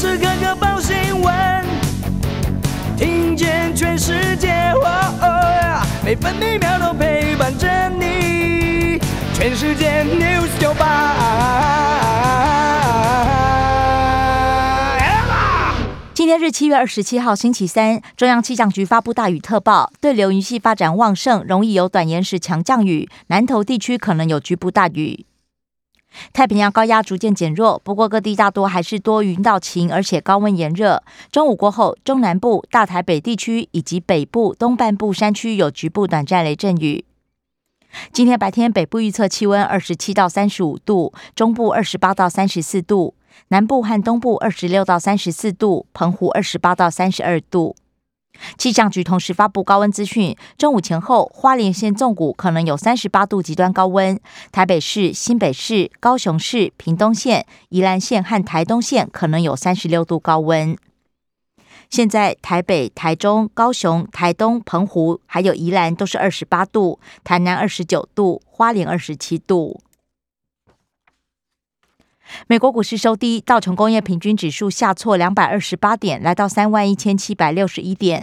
时刻刻报新闻，听见全世界，哦哦，每分每秒都陪伴着你。全世界 News 九八。今天是七月二十七号，星期三。中央气象局发布大雨特报，对流云系发展旺盛，容易有短延时强降雨，南投地区可能有局部大雨。太平洋高压逐渐减弱，不过各地大多还是多云到晴，而且高温炎热。中午过后，中南部、大台北地区以及北部东半部山区有局部短暂雷阵雨。今天白天，北部预测气温二十七到三十五度，中部二十八到三十四度。南部和东部二十六到三十四度，澎湖二十八到三十二度。气象局同时发布高温资讯：中午前后，花莲县纵谷可能有三十八度极端高温；台北市、新北市、高雄市、屏东县、宜兰县和台东县可能有三十六度高温。现在台北、台中、高雄、台东、澎湖还有宜兰都是二十八度，台南二十九度，花莲二十七度。美国股市收低，道琼工业平均指数下挫两百二十八点，来到三万一千七百六十一点；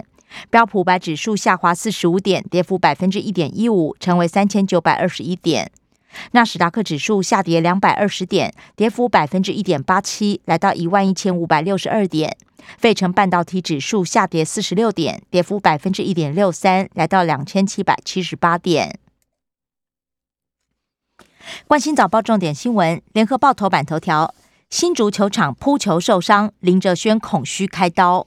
标普白指数下滑四十五点，跌幅百分之一点一五，成为三千九百二十一点；纳斯达克指数下跌两百二十点，跌幅百分之一点八七，来到一万一千五百六十二点；费城半导体指数下跌四十六点，跌幅百分之一点六三，来到两千七百七十八点。关心早报重点新闻，联合报头版头条：新竹球场扑球受伤，林哲轩恐需开刀。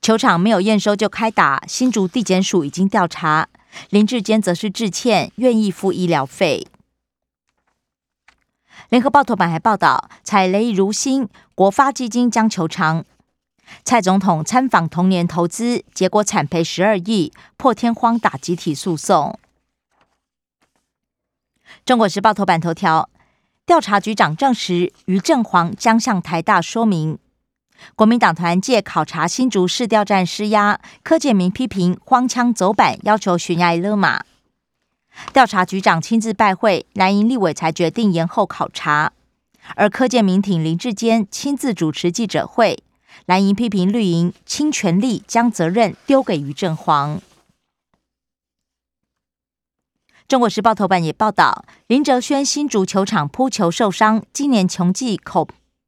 球场没有验收就开打，新竹地检署已经调查。林志坚则是致歉，愿意付医疗费。联合报头版还报道：踩雷如新，国发基金将求偿。蔡总统参访同年投资，结果惨赔十二亿，破天荒打集体诉讼。中国时报头版头条：调查局长证实，于正煌将向台大说明。国民党团借考察新竹市调站施压，柯建铭批评荒腔走板，要求悬崖勒马。调查局长亲自拜会，蓝营立委才决定延后考察。而柯建铭挺林志坚亲自主持记者会，蓝营批评绿营倾全力将责任丢给于正煌。中国时报头版也报道，林哲轩新足球场扑球受伤，今年球季恐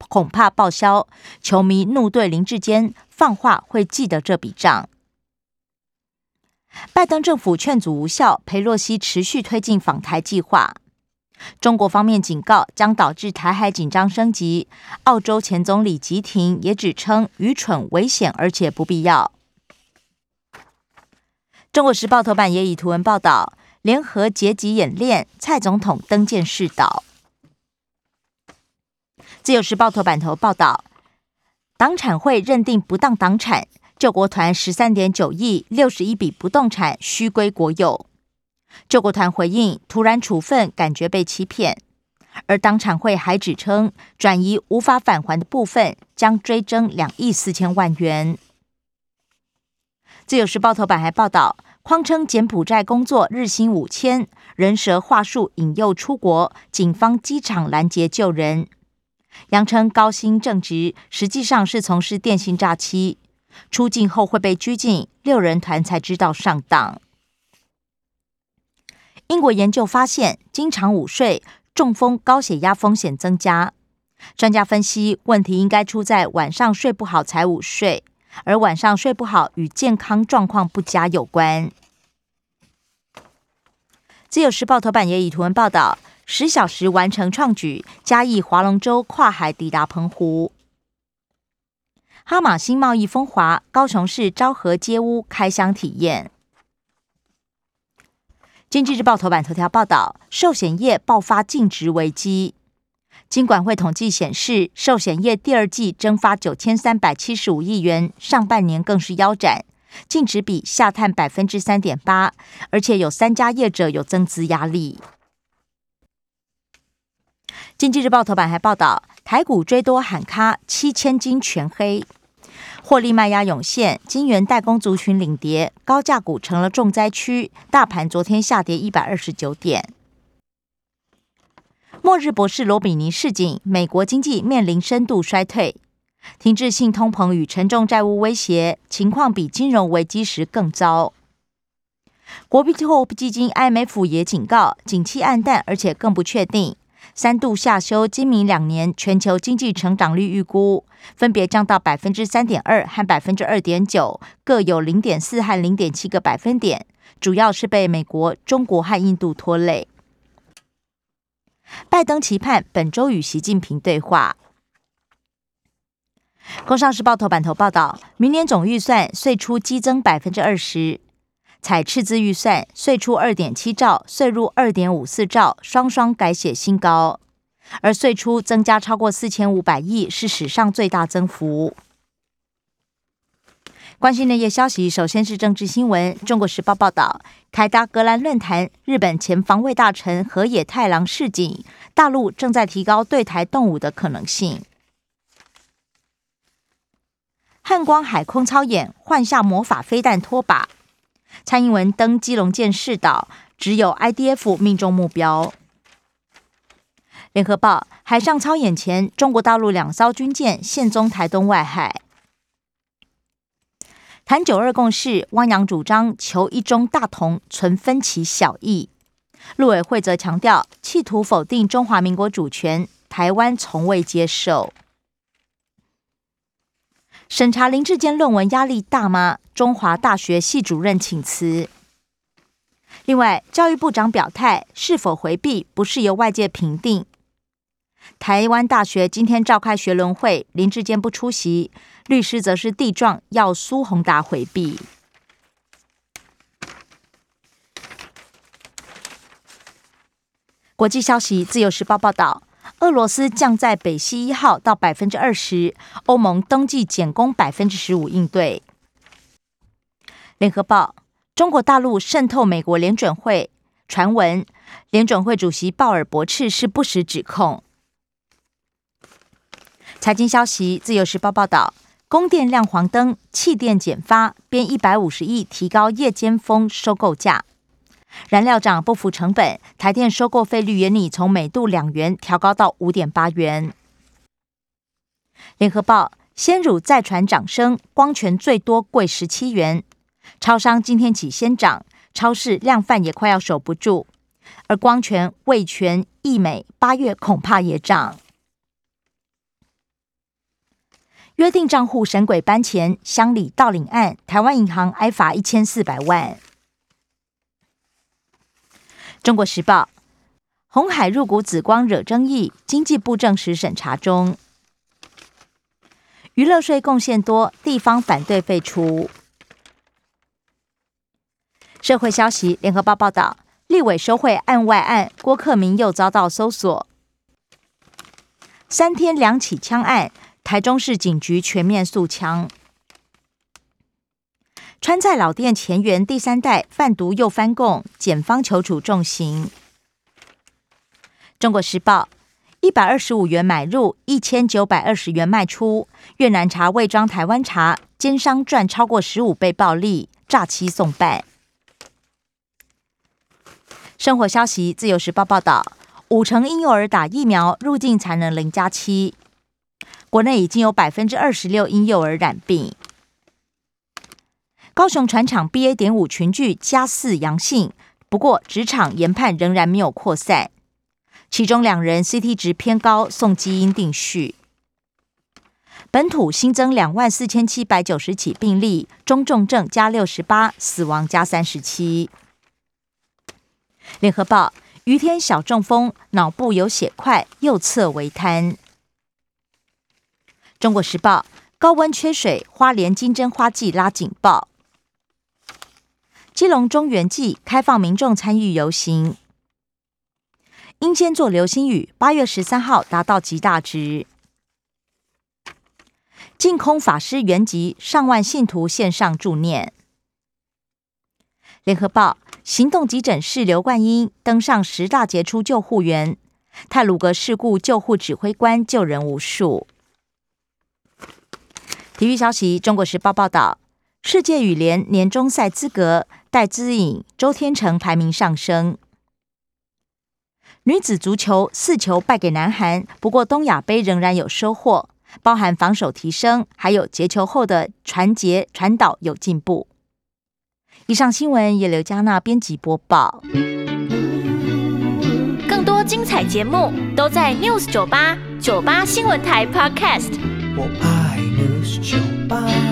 恐怕报销。球迷怒对林志坚放话会记得这笔账。拜登政府劝阻无效，裴洛西持续推进访台计划。中国方面警告将导致台海紧张升级。澳洲前总理吉廷也指称愚蠢、危险而且不必要。中国时报头版也以图文报道。联合结集演练，蔡总统登舰视导。自由时报头版头报道，党产会认定不当党产，救国团十三点九亿六十一笔不动产须归国有。救国团回应，突然处分，感觉被欺骗。而党产会还指称，转移无法返还的部分，将追征两亿四千万元。自由时报头版还报道。谎称柬埔寨工作日薪五千，人蛇话术引诱出国，警方机场拦截救人。扬称高薪正职，实际上是从事电信诈欺。出境后会被拘禁，六人团才知道上当。英国研究发现，经常午睡，中风、高血压风险增加。专家分析，问题应该出在晚上睡不好才午睡。而晚上睡不好与健康状况不佳有关。自由时报头版也以图文报道：十小时完成创举，嘉义划龙舟跨海抵达澎湖。哈马新贸易风华，高雄市昭和街屋开箱体验。经济日报头版头条报道：寿险业爆发净值危机。金管会统计显示，寿险业第二季蒸发九千三百七十五亿元，上半年更是腰斩，净值比下探百分之三点八，而且有三家业者有增资压力。经济日报头版还报道，台股追多喊卡，七千金全黑，获利卖压涌现，晶圆代工族群领跌，高价股成了重灾区，大盘昨天下跌一百二十九点。末日博士罗比尼示警，美国经济面临深度衰退。停滞性通膨与沉重债务威胁，情况比金融危机时更糟。国际货币基金 IMF 也警告，景气黯淡，而且更不确定，三度下修今明两年全球经济成长率预估，分别降到百分之三点二和百分之二点九，各有零点四和零点七个百分点，主要是被美国、中国和印度拖累。拜登期盼本周与习近平对话。工商时报头版头报道，明年总预算税出激增百分之二十，采赤字预算税出二点七兆，税入二点五四兆，双双改写新高。而税出增加超过四千五百亿，是史上最大增幅。关心内页消息，首先是政治新闻。中国时报报道，凯达格兰论坛，日本前防卫大臣河野太郎示警，大陆正在提高对台动武的可能性。汉光海空操演换下魔法飞弹拖把，蔡英文登基隆舰试岛，只有 IDF 命中目标。联合报海上操演前，中国大陆两艘军舰现踪台东外海。谈九二共识，汪洋主张求一中大同，存分歧小异。陆委会则强调，企图否定中华民国主权，台湾从未接受。审查林志坚论文压力大吗？中华大学系主任请辞。另外，教育部长表态，是否回避不是由外界评定。台湾大学今天召开学伦会，林志坚不出席，律师则是递状要苏宏达回避。国际消息，《自由时报》报道，俄罗斯降在北溪一号到百分之二十，欧盟登记减工百分之十五应对。联合报，中国大陆渗透美国联准会，传闻联准会主席鲍尔驳斥是不实指控。财经消息，《自由时报》报道，供电亮黄灯，气电减发，编一百五十亿提高夜间风收购价。燃料涨不符成本，台电收购费率也拟从每度两元调高到五点八元。联合报，鲜乳再传涨升，光泉最多贵十七元。超商今天起先涨，超市量贩也快要守不住，而光泉、味全、益美八月恐怕也涨。约定账户神鬼搬钱，乡里盗领案，台湾银行挨罚一千四百万。中国时报：红海入股紫光惹争议，经济部证实审查中。娱乐税贡献多，地方反对废除。社会消息：联合报报道，立委收贿案外案，郭克明又遭到搜索。三天两起枪案。台中市警局全面肃枪，川菜老店前缘第三代贩毒又翻供，检方求处重刑。中国时报：一百二十五元买入，一千九百二十元卖出，越南茶伪装台湾茶，奸商赚超过十五倍暴利，诈欺送办。生活消息：自由时报报道，五成婴幼儿打疫苗入境才能零加七。国内已经有百分之二十六婴幼儿染病。高雄船厂 BA. 点五群聚加四阳性，不过职场研判仍然没有扩散。其中两人 CT 值偏高，送基因定序。本土新增两万四千七百九十起病例，中重症加六十八，死亡加三十七。联合报：于天小中风，脑部有血块，右侧为瘫。中国时报：高温缺水，花莲金针花季拉警报。基隆中元祭开放民众参与游行。英仙座流星雨八月十三号达到极大值。净空法师圆寂，上万信徒线上助念。联合报：行动急诊室刘冠英登上十大杰出救护员。泰鲁格事故救护指挥官救人无数。体育消息：中国时报报道，世界羽联年终赛资格，戴资颖、周天成排名上升。女子足球四球败给南韩，不过东亚杯仍然有收获。包含防守提升，还有截球后的传截传导有进步。以上新闻由刘嘉娜编辑播报。更多精彩节目都在 News 九八九八新闻台 Podcast。我爱酒吧。